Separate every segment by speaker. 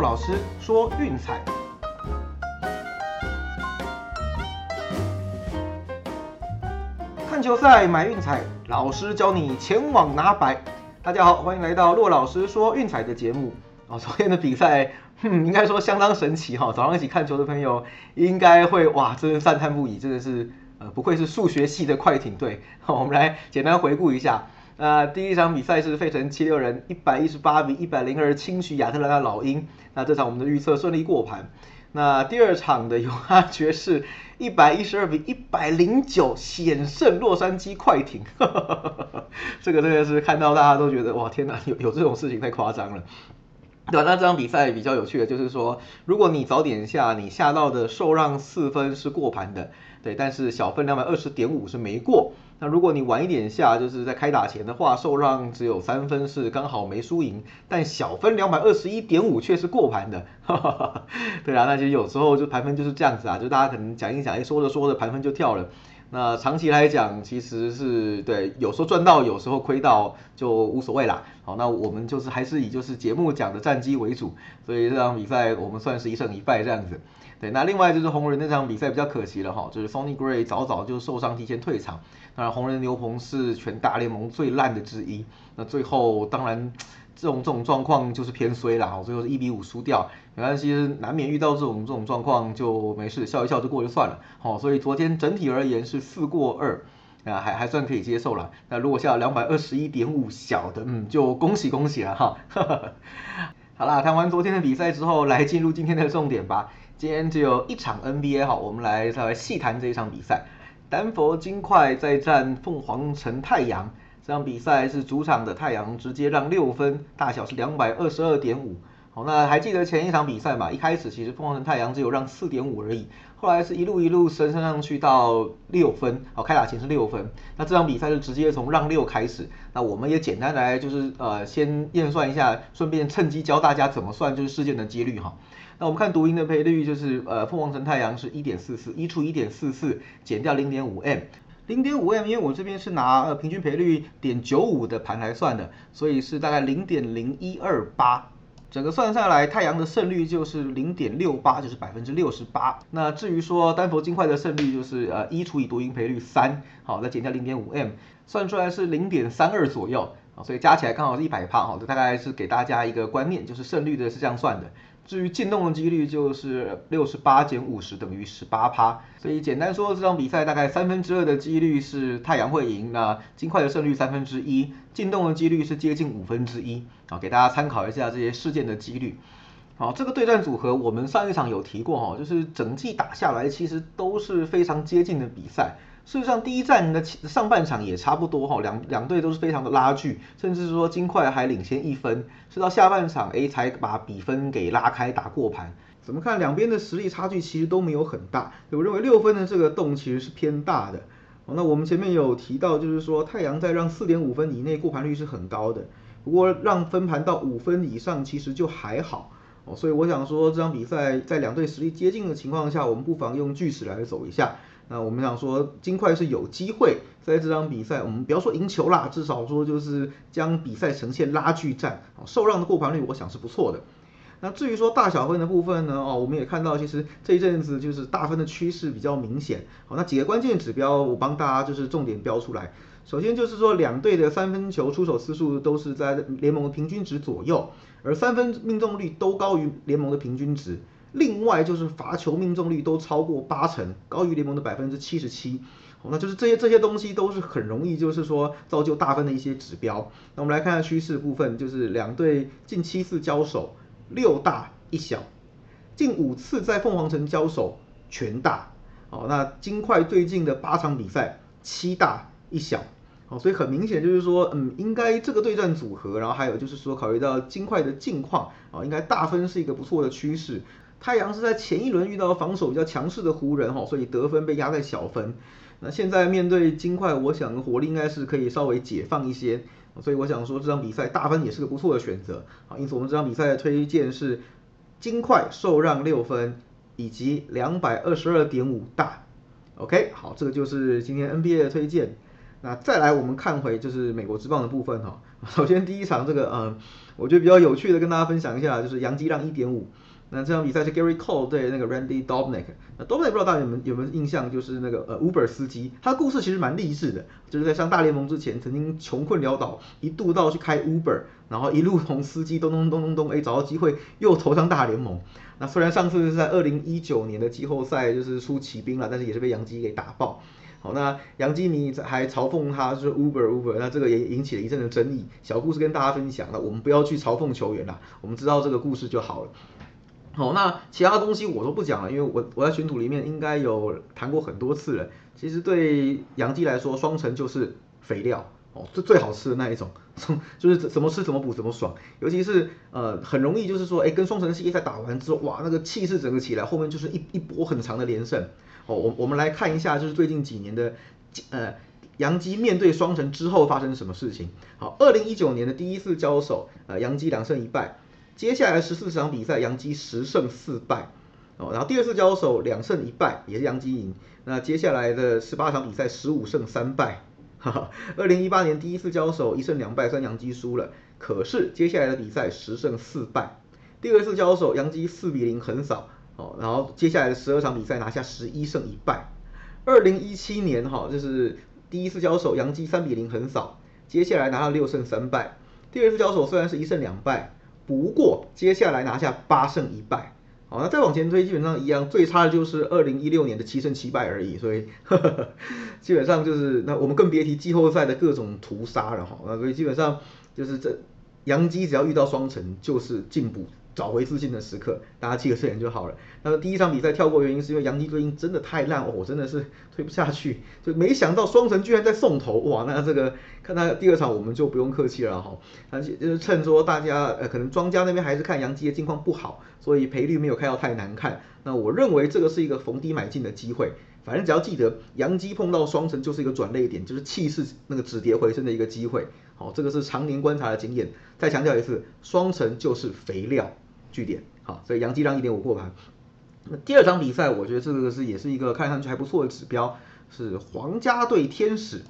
Speaker 1: 老师说运彩，看球赛买运彩，老师教你前往拿白。大家好，欢迎来到骆老师说运彩的节目。哦，昨天的比赛，嗯，应该说相当神奇哈。早上一起看球的朋友应该会哇，真的赞叹不已，真的是呃，不愧是数学系的快艇队。好，我们来简单回顾一下。那第一场比赛是费城七六人一百一十八比一百零二轻取亚特兰大老鹰，那这场我们的预测顺利过盘。那第二场的犹他爵士一百一十二比一百零九险胜洛杉矶快艇，这个真的是看到大家都觉得哇天哪，有有这种事情太夸张了。对，那这场比赛比较有趣的就是说，如果你早点下，你下到的受让四分是过盘的，对，但是小分两百二十点五是没过。那如果你晚一点下，就是在开打前的话，受让只有三分是刚好没输赢，但小分两百二十一点五却是过盘的。对啊，那就有时候就盘分就是这样子啊，就大家可能讲一讲，哎，说着说着盘分就跳了。那长期来讲，其实是对，有时候赚到，有时候亏到就无所谓啦。好，那我们就是还是以就是节目讲的战绩为主，所以这场比赛我们算是一胜一败这样子。对，那另外就是红人那场比赛比较可惜了哈，就是 Sony Gray 早早就受伤提前退场。当然，红人牛棚是全大联盟最烂的之一。那最后当然。这种这种状况就是偏衰啦，最后是一比五输掉，没关系，难免遇到这种这种状况就没事，笑一笑就过就算了。好，所以昨天整体而言是四过二，啊，还还算可以接受了。那如果下两百二十一点五小的，嗯，就恭喜恭喜了哈。好啦，谈完昨天的比赛之后，来进入今天的重点吧。今天只有一场 NBA 哈，我们来稍微细谈这一场比赛，丹佛金块在战凤凰城太阳。这场比赛是主场的太阳直接让六分，大小是两百二十二点五。好，那还记得前一场比赛嘛？一开始其实凤凰城太阳只有让四点五而已，后来是一路一路升升上去到六分。好，开打前是六分。那这场比赛就直接从让六开始。那我们也简单来就是呃先验算一下，顺便趁机教大家怎么算就是事件的几率哈。那我们看读音的赔率就是呃凤凰城太阳是一点四四，一除一点四四减掉零点五 m。零点五 m，因为我这边是拿呃平均赔率点九五的盘来算的，所以是大概零点零一二八，整个算下来，太阳的胜率就是零点六八，就是百分之六十八。那至于说丹佛金块的胜率就是呃一除以多赢赔率三，好，再减掉零点五 m，算出来是零点三二左右，啊，所以加起来刚好是一百趴，好，这大概是给大家一个观念，就是胜率的是这样算的。至于进洞的几率就是六十八减五十等于十八趴，所以简单说这场比赛大概三分之二的几率是太阳会赢，那金块的胜率三分之一，进洞的几率是接近五分之一，啊给大家参考一下这些事件的几率。好，这个对战组合我们上一场有提过哈，就是整季打下来其实都是非常接近的比赛。事实上，第一站的上半场也差不多哈，两两队都是非常的拉锯，甚至说金块还领先一分，是到下半场 A 才把比分给拉开打过盘。怎么看两边的实力差距其实都没有很大，我认为六分的这个洞其实是偏大的。那我们前面有提到，就是说太阳在让四点五分以内过盘率是很高的，不过让分盘到五分以上其实就还好所以我想说这场比赛在两队实力接近的情况下，我们不妨用巨石来走一下。那我们想说，金块是有机会在这场比赛，我们不要说赢球啦，至少说就是将比赛呈现拉锯战，受让的过盘率我想是不错的。那至于说大小分的部分呢，哦，我们也看到其实这一阵子就是大分的趋势比较明显。好，那几个关键指标我帮大家就是重点标出来。首先就是说两队的三分球出手次数都是在联盟的平均值左右，而三分命中率都高于联盟的平均值。另外就是罚球命中率都超过八成，高于联盟的百分之七十七，那就是这些这些东西都是很容易就是说造就大分的一些指标。那我们来看下趋势部分，就是两队近七次交手，六大一小，近五次在凤凰城交手全大，哦，那金块最近的八场比赛七大一小，哦，所以很明显就是说，嗯，应该这个对战组合，然后还有就是说考虑到金块的近况，啊，应该大分是一个不错的趋势。太阳是在前一轮遇到防守比较强势的湖人哈，所以得分被压在小分。那现在面对金块，我想火力应该是可以稍微解放一些，所以我想说这场比赛大分也是个不错的选择啊。因此我们这场比赛的推荐是金块受让六分以及两百二十二点五大。OK，好，这个就是今天 NBA 的推荐。那再来我们看回就是美国之棒的部分哈。首先第一场这个嗯，我觉得比较有趣的跟大家分享一下，就是杨基让一点五。那这场比赛是 Gary Cole 对那个 Randy Dobnak。那 Dobnak 不知道大家有没有有没有印象，就是那个呃 Uber 司机，他的故事其实蛮励志的，就是在上大联盟之前曾经穷困潦倒，一度到去开 Uber，然后一路从司机咚咚咚咚咚，哎找到机会又投上大联盟。那虽然上次是在二零一九年的季后赛就是输骑兵了，但是也是被杨基给打爆。好，那杨基迷还嘲讽他是 Uber Uber，那这个也引起了一阵的争议。小故事跟大家分享，那我们不要去嘲讽球员啦，我们知道这个故事就好了。好，那其他东西我都不讲了，因为我我在群组里面应该有谈过很多次了。其实对杨基来说，双城就是肥料哦，是最好吃的那一种，就是怎么吃怎么补怎么爽。尤其是呃很容易就是说，哎，跟双城系列赛打完之后，哇，那个气势整个起来，后面就是一一波很长的连胜。哦，我我们来看一下，就是最近几年的呃杨基面对双城之后发生什么事情。好，二零一九年的第一次交手，呃，杨基两胜一败。接下来十四场比赛，杨基十胜四败，哦，然后第二次交手两胜一败，也是杨基赢。那接下来的十八场比赛，十五胜三败。哈哈，二零一八年第一次交手一胜两败，算杨基输了。可是接下来的比赛十胜四败，第二次交手杨基四比零横扫，哦，然后接下来的十二场比赛拿下十一胜一败。二零一七年哈，就是第一次交手杨基三比零横扫，接下来拿到六胜三败。第二次交手虽然是一胜两败。不过接下来拿下八胜一败，好，那再往前推，基本上一样，最差的就是二零一六年的七胜七败而已，所以呵 呵基本上就是那我们更别提季后赛的各种屠杀了哈，那所以基本上就是这杨基只要遇到双城就是进步。找回自信的时刻，大家记个这点就好了。那么第一场比赛跳过原因是因为杨基最近真的太烂哦，真的是推不下去，就没想到双城居然在送头哇！那这个看他第二场我们就不用客气了哈，而且就是趁说大家呃可能庄家那边还是看杨基的近况不好，所以赔率没有开到太难看。那我认为这个是一个逢低买进的机会。反正只要记得杨基碰到双城就是一个转捩点，就是气势那个止跌回升的一个机会。好，这个是常年观察的经验。再强调一次，双城就是肥料。据点，好，所以杨基让一点五过盘。那第二场比赛，我觉得这个是也是一个看上去还不错的指标，是皇家对天使。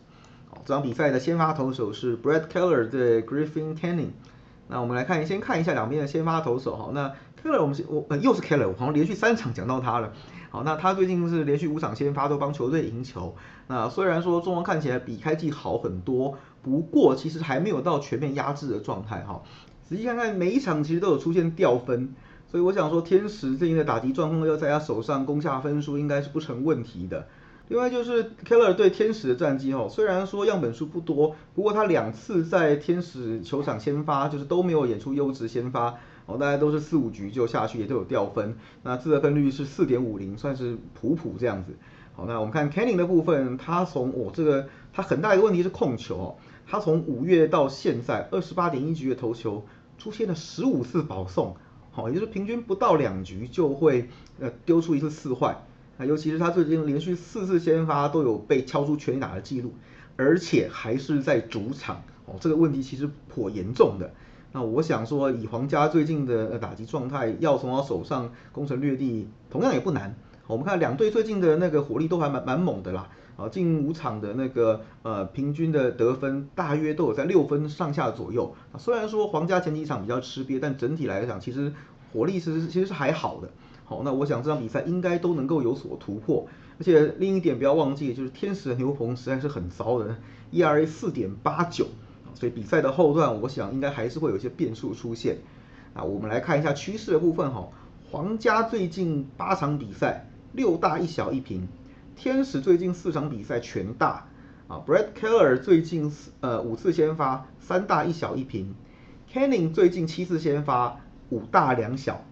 Speaker 1: 好，这场比赛的先发投手是 Brad Keller 对 Griffin Canning。那我们来看，先看一下两边的先发投手。哈，那 Keller 我们我又是 Keller，我好像连续三场讲到他了。好，那他最近是连续五场先发都帮球队赢球。那虽然说中王看起来比开季好很多，不过其实还没有到全面压制的状态。哈。仔细看看，每一场其实都有出现掉分，所以我想说，天使最近的打击状况要在他手上攻下分数，应该是不成问题的。另外就是 Keller 对天使的战绩哦，虽然说样本数不多，不过他两次在天使球场先发，就是都没有演出优质先发，哦，大家都是四五局就下去，也都有掉分。那自得分率是四点五零，算是普普这样子。好，那我们看 Canning 的部分，他从哦这个他很大一个问题是控球哦，他从五月到现在二十八点一局的投球。出现了十五次保送，好，也就是平均不到两局就会呃丢出一次四坏，啊，尤其是他最近连续四次先发都有被敲出全垒打的记录，而且还是在主场，哦，这个问题其实颇严重的。那我想说，以皇家最近的打击状态，要从他手上攻城略地，同样也不难。我们看两队最近的那个火力都还蛮蛮猛的啦。啊，近五场的那个呃平均的得分大约都有在六分上下左右。啊，虽然说皇家前几场比较吃瘪，但整体来讲其实火力是其实是还好的。好，那我想这场比赛应该都能够有所突破。而且另一点不要忘记，就是天使的牛棚实在是很糟的，ERA 四点八九。所以比赛的后段，我想应该还是会有一些变数出现。啊，我们来看一下趋势的部分哈。皇家最近八场比赛六大一小一平。天使最近四场比赛全大。啊，Brad Keller 最近四呃五次先发三大一小一平，Canning 最近七次先发五大两小，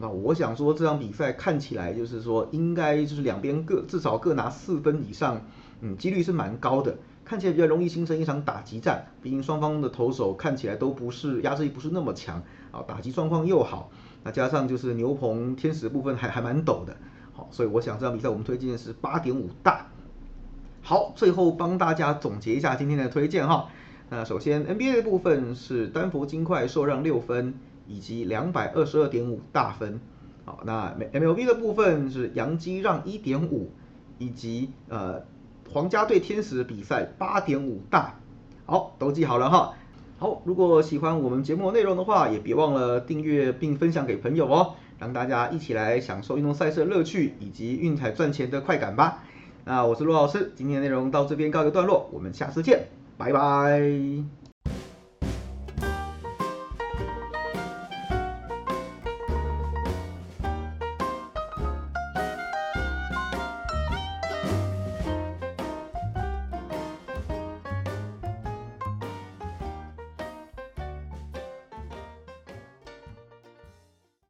Speaker 1: 那我想说这场比赛看起来就是说应该就是两边各至少各拿四分以上，嗯，几率是蛮高的，看起来比较容易形成一场打击战，毕竟双方的投手看起来都不是压制力不是那么强。啊，打击状况又好，那加上就是牛棚天使部分还还蛮陡的。所以我想这场比赛我们推荐的是八点五大。好，最后帮大家总结一下今天的推荐哈。那首先 NBA 的部分是丹佛金块受让六分，以及两百二十二点五大分。好，那 MLB 的部分是洋基让一点五，以及呃皇家对天使的比赛八点五大，好，都记好了哈。好，如果喜欢我们节目内容的话，也别忘了订阅并分享给朋友哦，让大家一起来享受运动赛事的乐趣以及运彩赚钱的快感吧。那我是陆老师，今天的内容到这边告一个段落，我们下次见，拜拜。